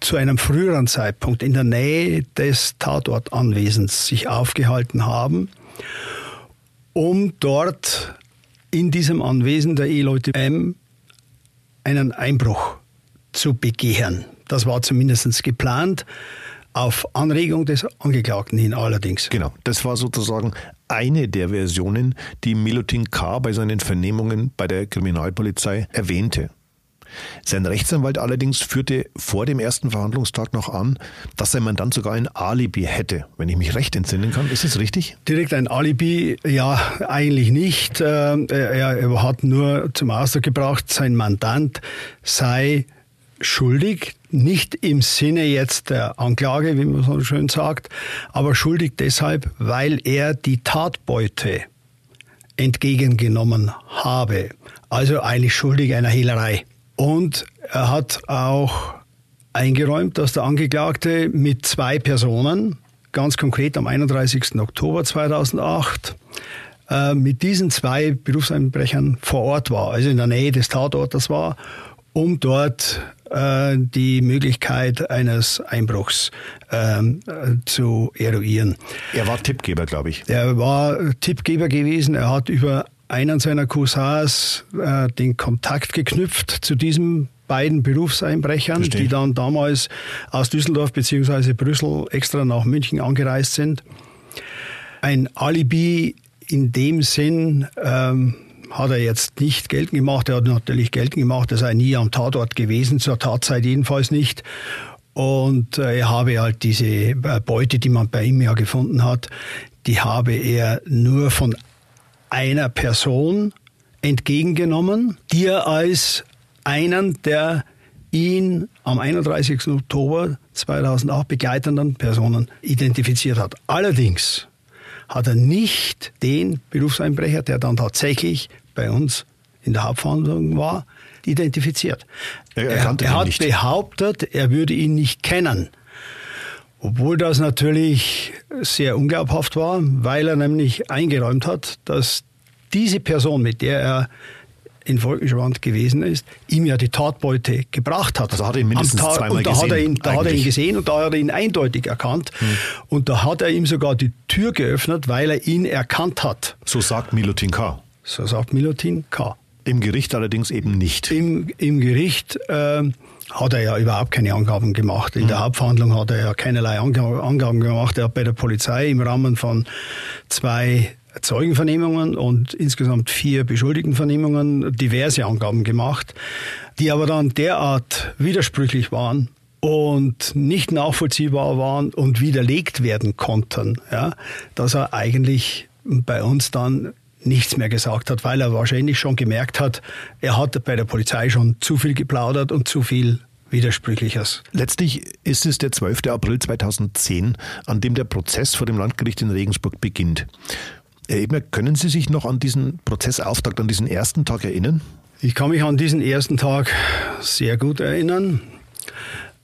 zu einem früheren Zeitpunkt in der Nähe des Tatortanwesens sich aufgehalten haben, um dort in diesem Anwesen der Eheleute M einen Einbruch zu begehen. Das war zumindest geplant, auf Anregung des Angeklagten hin allerdings. Genau, das war sozusagen eine der Versionen, die Milutin K. bei seinen Vernehmungen bei der Kriminalpolizei erwähnte. Sein Rechtsanwalt allerdings führte vor dem ersten Verhandlungstag noch an, dass sein Mandant sogar ein Alibi hätte, wenn ich mich recht entsinnen kann. Ist das richtig? Direkt ein Alibi, ja, eigentlich nicht. Äh, er hat nur zum Ausdruck gebracht, sein Mandant sei schuldig, nicht im Sinne jetzt der Anklage, wie man so schön sagt, aber schuldig deshalb, weil er die Tatbeute entgegengenommen habe. Also eigentlich schuldig einer Hehlerei. Und er hat auch eingeräumt, dass der Angeklagte mit zwei Personen, ganz konkret am 31. Oktober 2008, äh, mit diesen zwei Berufseinbrechern vor Ort war, also in der Nähe des Tatortes war, um dort äh, die Möglichkeit eines Einbruchs ähm, äh, zu eruieren. Er war Tippgeber, glaube ich. Er war Tippgeber gewesen. Er hat über einen seiner Cousins äh, den Kontakt geknüpft zu diesem beiden Berufseinbrechern, Verstehe. die dann damals aus Düsseldorf bzw. Brüssel extra nach München angereist sind. Ein Alibi in dem Sinn ähm, hat er jetzt nicht geltend gemacht. Er hat natürlich geltend gemacht, er sei nie am Tatort gewesen, zur Tatzeit jedenfalls nicht. Und äh, er habe halt diese äh, Beute, die man bei ihm ja gefunden hat, die habe er nur von einer Person entgegengenommen, die er als einen der ihn am 31. Oktober 2008 begleitenden Personen identifiziert hat. Allerdings hat er nicht den Berufseinbrecher, der dann tatsächlich bei uns in der Hauptverhandlung war, identifiziert. Er, er, er hat nicht. behauptet, er würde ihn nicht kennen. Obwohl das natürlich sehr unglaubhaft war, weil er nämlich eingeräumt hat, dass diese Person, mit der er in Volkenschwand gewesen ist, ihm ja die Tatbeute gebracht hat. Also hat er ihn mindestens Tag, zweimal und da gesehen. Hat er ihn, da hat er ihn gesehen und da hat er ihn eindeutig erkannt. Hm. Und da hat er ihm sogar die Tür geöffnet, weil er ihn erkannt hat. So sagt Milutin K. So sagt Milutin K. Im Gericht allerdings eben nicht. Im, im Gericht äh, hat er ja überhaupt keine Angaben gemacht. In mhm. der Hauptverhandlung hat er ja keinerlei Angaben gemacht. Er hat bei der Polizei im Rahmen von zwei Zeugenvernehmungen und insgesamt vier Beschuldigtenvernehmungen diverse Angaben gemacht, die aber dann derart widersprüchlich waren, und nicht nachvollziehbar waren und widerlegt werden konnten, ja, dass er eigentlich bei uns dann nichts mehr gesagt hat, weil er wahrscheinlich schon gemerkt hat, er hat bei der Polizei schon zu viel geplaudert und zu viel Widersprüchliches. Letztlich ist es der 12. April 2010, an dem der Prozess vor dem Landgericht in Regensburg beginnt. Herr Ebner, können Sie sich noch an diesen Prozessauftakt, an diesen ersten Tag erinnern? Ich kann mich an diesen ersten Tag sehr gut erinnern.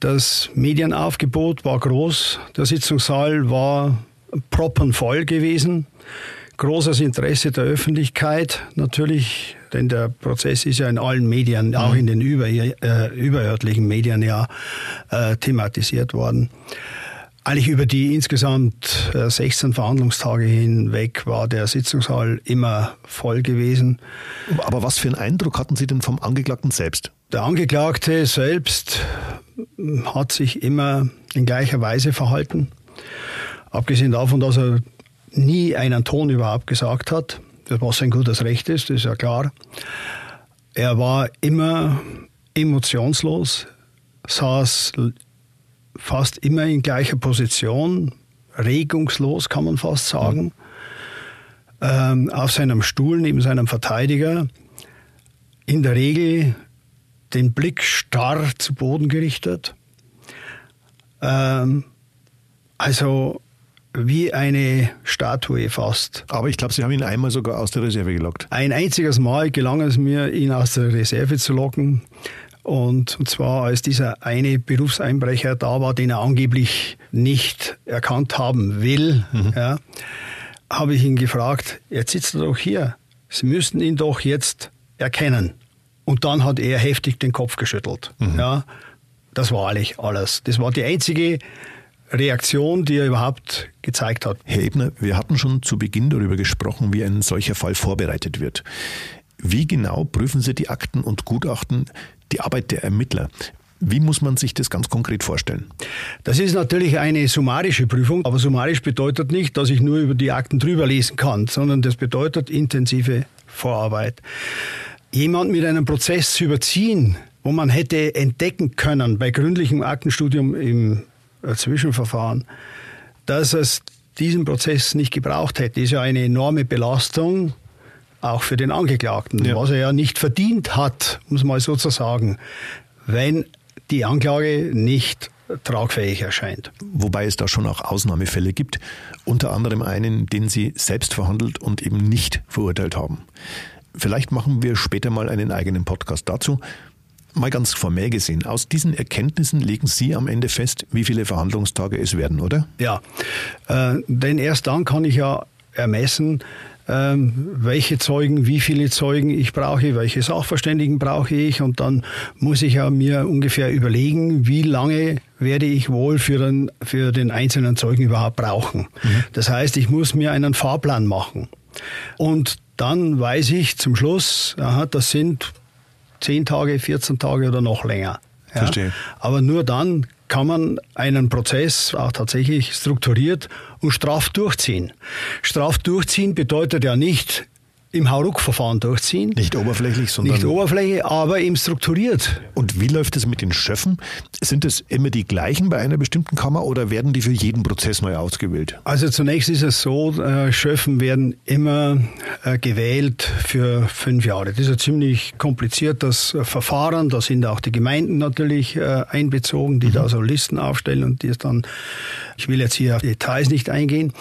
Das Medienaufgebot war groß, der Sitzungssaal war proppenvoll gewesen. Großes Interesse der Öffentlichkeit natürlich, denn der Prozess ist ja in allen Medien, auch in den über, äh, überörtlichen Medien ja äh, thematisiert worden. Eigentlich über die insgesamt 16 äh, Verhandlungstage hinweg war der Sitzungssaal immer voll gewesen. Aber was für einen Eindruck hatten Sie denn vom Angeklagten selbst? Der Angeklagte selbst hat sich immer in gleicher Weise verhalten. Abgesehen davon, dass er nie einen Ton überhaupt gesagt hat. was sein gutes Recht ist, das ist ja klar. Er war immer emotionslos, saß fast immer in gleicher Position, regungslos kann man fast sagen, ähm, auf seinem Stuhl neben seinem Verteidiger, in der Regel den Blick starr zu Boden gerichtet. Ähm, also wie eine Statue fast. Aber ich glaube, Sie haben ihn einmal sogar aus der Reserve gelockt. Ein einziges Mal gelang es mir, ihn aus der Reserve zu locken. Und, und zwar als dieser eine Berufseinbrecher da war, den er angeblich nicht erkannt haben will, mhm. ja, habe ich ihn gefragt, jetzt sitzt er doch hier. Sie müssten ihn doch jetzt erkennen. Und dann hat er heftig den Kopf geschüttelt. Mhm. Ja, das war eigentlich alles. Das war die einzige Reaktion, die er überhaupt gezeigt hat. Herr Ebner, wir hatten schon zu Beginn darüber gesprochen, wie ein solcher Fall vorbereitet wird. Wie genau prüfen Sie die Akten und Gutachten, die Arbeit der Ermittler? Wie muss man sich das ganz konkret vorstellen? Das ist natürlich eine summarische Prüfung, aber summarisch bedeutet nicht, dass ich nur über die Akten drüber lesen kann, sondern das bedeutet intensive Vorarbeit. Jemand mit einem Prozess zu überziehen, wo man hätte entdecken können bei gründlichem Aktenstudium im Zwischenverfahren, dass es diesen Prozess nicht gebraucht hätte, ist ja eine enorme Belastung, auch für den Angeklagten, ja. was er ja nicht verdient hat, muss man so zu sagen, wenn die Anklage nicht tragfähig erscheint. Wobei es da schon auch Ausnahmefälle gibt, unter anderem einen, den Sie selbst verhandelt und eben nicht verurteilt haben. Vielleicht machen wir später mal einen eigenen Podcast dazu. Mal ganz formell gesehen, aus diesen Erkenntnissen legen Sie am Ende fest, wie viele Verhandlungstage es werden, oder? Ja, äh, denn erst dann kann ich ja ermessen, welche Zeugen, wie viele Zeugen ich brauche, welche Sachverständigen brauche ich und dann muss ich ja mir ungefähr überlegen, wie lange werde ich wohl für den, für den einzelnen Zeugen überhaupt brauchen. Mhm. Das heißt, ich muss mir einen Fahrplan machen. Und dann weiß ich zum Schluss, aha, das sind 10 Tage, 14 Tage oder noch länger. Ja? Verstehe. Aber nur dann kann man einen Prozess auch tatsächlich strukturiert und straff durchziehen. Straff durchziehen bedeutet ja nicht, im Hauruck-Verfahren durchziehen. Nicht oberflächlich, sondern. Nicht oberflächlich, aber eben strukturiert. Und wie läuft es mit den Schöffen? Sind es immer die gleichen bei einer bestimmten Kammer oder werden die für jeden Prozess neu ausgewählt? Also zunächst ist es so, äh, Schöffen werden immer äh, gewählt für fünf Jahre. Das ist ein ziemlich kompliziertes äh, Verfahren. Da sind auch die Gemeinden natürlich einbezogen, die mhm. da so Listen aufstellen und die es dann, ich will jetzt hier auf Details nicht eingehen.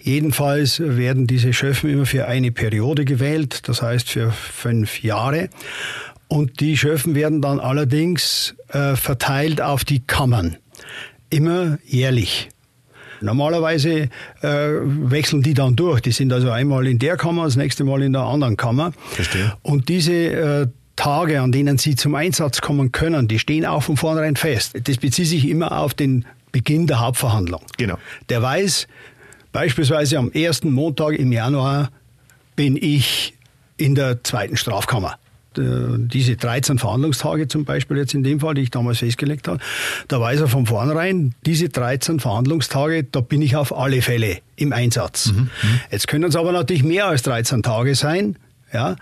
Jedenfalls werden diese Schöffen immer für eine Periode gewählt, das heißt für fünf Jahre. Und die Schöffen werden dann allerdings äh, verteilt auf die Kammern, immer jährlich. Normalerweise äh, wechseln die dann durch. Die sind also einmal in der Kammer, das nächste Mal in der anderen Kammer. Verstehe. Und diese äh, Tage, an denen sie zum Einsatz kommen können, die stehen auch von vornherein fest. Das bezieht sich immer auf den Beginn der Hauptverhandlung. Genau. Der weiß, beispielsweise am ersten Montag im Januar bin ich in der zweiten Strafkammer. Diese 13 Verhandlungstage zum Beispiel jetzt in dem Fall, die ich damals festgelegt habe, da weiß er von vornherein, diese 13 Verhandlungstage, da bin ich auf alle Fälle im Einsatz. Mhm, mhm. Jetzt können es aber natürlich mehr als 13 Tage sein, ja,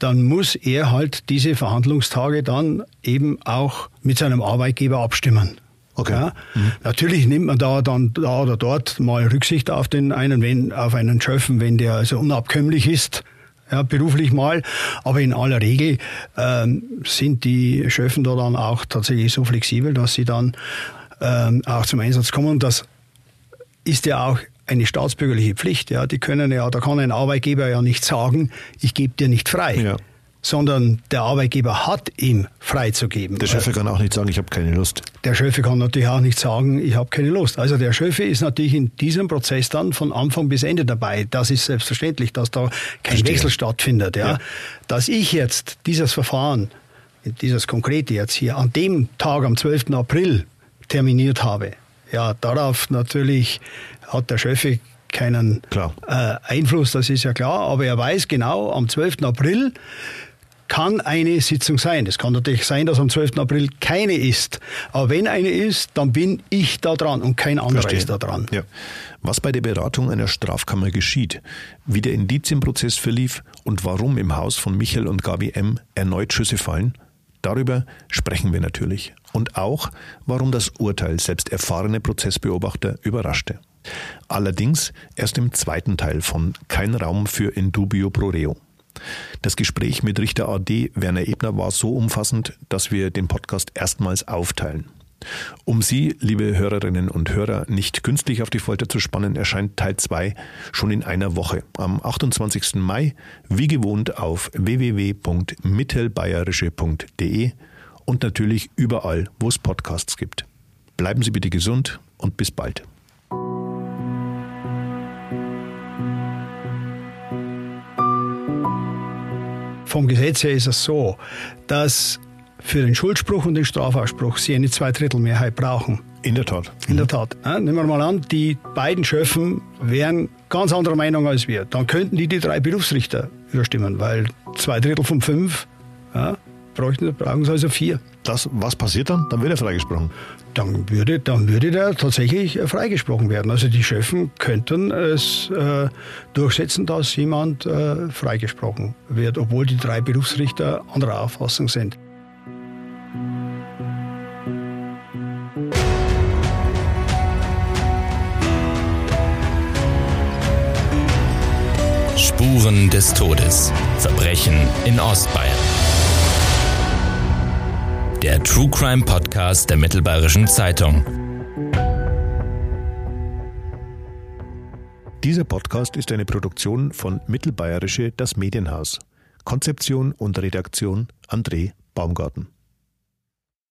dann muss er halt diese Verhandlungstage dann eben auch mit seinem Arbeitgeber abstimmen. Okay. Ja, mhm. Natürlich nimmt man da dann da oder dort mal Rücksicht auf den einen, wenn, auf einen Schöffen, wenn der also unabkömmlich ist. Ja, beruflich mal, aber in aller Regel ähm, sind die Schöffen da dann auch tatsächlich so flexibel, dass sie dann ähm, auch zum Einsatz kommen. Und das ist ja auch eine staatsbürgerliche Pflicht. Ja, die können ja, da kann ein Arbeitgeber ja nicht sagen, ich gebe dir nicht frei. Ja sondern der Arbeitgeber hat ihm freizugeben. Der Chef kann auch nicht sagen, ich habe keine Lust. Der Chef kann natürlich auch nicht sagen, ich habe keine Lust. Also der Chef ist natürlich in diesem Prozess dann von Anfang bis Ende dabei. Das ist selbstverständlich, dass da kein Verstehe. Wechsel stattfindet. Ja. ja. Dass ich jetzt dieses Verfahren, dieses konkrete jetzt hier, an dem Tag, am 12. April terminiert habe, ja, darauf natürlich hat der Chef keinen äh, Einfluss, das ist ja klar, aber er weiß genau, am 12. April kann eine Sitzung sein. Es kann natürlich sein, dass am 12. April keine ist. Aber wenn eine ist, dann bin ich da dran und kein anderer ist da dran. Ja. Was bei der Beratung einer Strafkammer geschieht, wie der Indizienprozess verlief und warum im Haus von Michael und Gabi M. erneut Schüsse fallen, darüber sprechen wir natürlich. Und auch, warum das Urteil selbst erfahrene Prozessbeobachter überraschte. Allerdings erst im zweiten Teil von Kein Raum für Indubio pro reo. Das Gespräch mit Richter AD Werner Ebner war so umfassend, dass wir den Podcast erstmals aufteilen. Um Sie, liebe Hörerinnen und Hörer, nicht künstlich auf die Folter zu spannen, erscheint Teil 2 schon in einer Woche, am 28. Mai, wie gewohnt auf www.mittelbayerische.de und natürlich überall, wo es Podcasts gibt. Bleiben Sie bitte gesund und bis bald. Vom Gesetz her ist es so, dass für den Schuldspruch und den Strafausspruch sie eine Zweidrittelmehrheit brauchen. In der Tat. In der Tat. Ja, nehmen wir mal an, die beiden Schöffen wären ganz anderer Meinung als wir. Dann könnten die die drei Berufsrichter überstimmen, weil zwei Drittel von fünf ja, bräuchten, brauchen sie also vier. Das, was passiert dann? Dann wird er freigesprochen. Dann würde, dann würde der tatsächlich äh, freigesprochen werden. Also die Schöffen könnten es äh, durchsetzen, dass jemand äh, freigesprochen wird, obwohl die drei Berufsrichter anderer Auffassung sind. Spuren des Todes. Verbrechen in Ostbayern der True Crime Podcast der Mittelbayerischen Zeitung. Dieser Podcast ist eine Produktion von Mittelbayerische Das Medienhaus. Konzeption und Redaktion André Baumgarten.